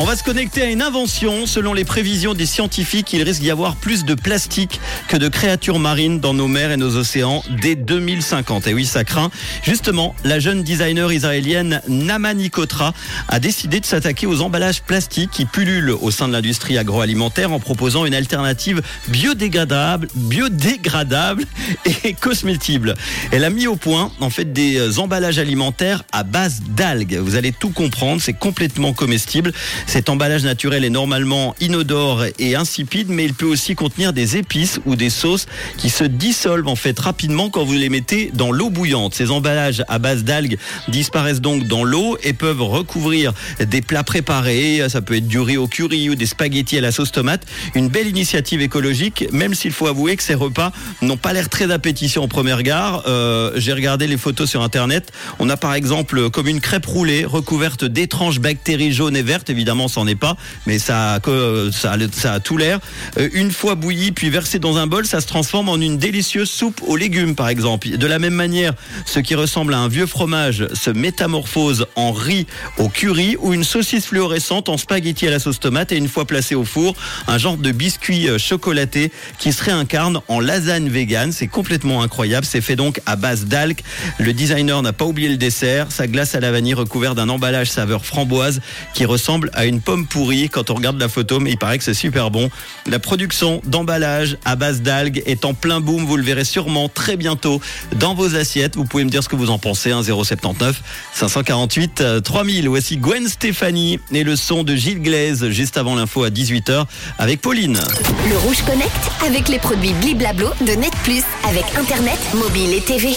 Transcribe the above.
On va se connecter à une invention. Selon les prévisions des scientifiques, il risque d'y avoir plus de plastique que de créatures marines dans nos mers et nos océans dès 2050. Et oui, ça craint. Justement, la jeune designer israélienne Namani Kotra a décidé de s'attaquer aux emballages plastiques qui pullulent au sein de l'industrie agroalimentaire en proposant une alternative biodégradable, biodégradable et cosmétible. Elle a mis au point, en fait, des emballages alimentaires à base d'algues. Vous allez tout comprendre. C'est complètement comestible. Cet emballage naturel est normalement inodore et insipide, mais il peut aussi contenir des épices ou des sauces qui se dissolvent en fait rapidement quand vous les mettez dans l'eau bouillante. Ces emballages à base d'algues disparaissent donc dans l'eau et peuvent recouvrir des plats préparés. Ça peut être du riz au curry ou des spaghettis à la sauce tomate. Une belle initiative écologique, même s'il faut avouer que ces repas n'ont pas l'air très appétissants au premier regard. Euh, J'ai regardé les photos sur internet. On a par exemple comme une crêpe roulée recouverte d'étranges bactéries jaunes et vertes, évidemment évidemment, c'en est pas, mais ça a, ça tout l'air. Euh, une fois bouilli puis versé dans un bol, ça se transforme en une délicieuse soupe aux légumes, par exemple. De la même manière, ce qui ressemble à un vieux fromage se métamorphose en riz au curry ou une saucisse fluorescente en spaghetti à la sauce tomate et une fois placé au four, un genre de biscuit euh, chocolaté qui se réincarne en lasagne vegan. C'est complètement incroyable. C'est fait donc à base d'algues. Le designer n'a pas oublié le dessert. Sa glace à la vanille recouverte d'un emballage saveur framboise qui ressemble à une pomme pourrie quand on regarde la photo, mais il paraît que c'est super bon. La production d'emballage à base d'algues est en plein boom, vous le verrez sûrement très bientôt dans vos assiettes. Vous pouvez me dire ce que vous en pensez, 079 548 3000. Voici Gwen Stéphanie et le son de Gilles Glaise juste avant l'info à 18h avec Pauline. Le Rouge Connect avec les produits Bliblablo de Net Plus avec Internet, mobile et TV.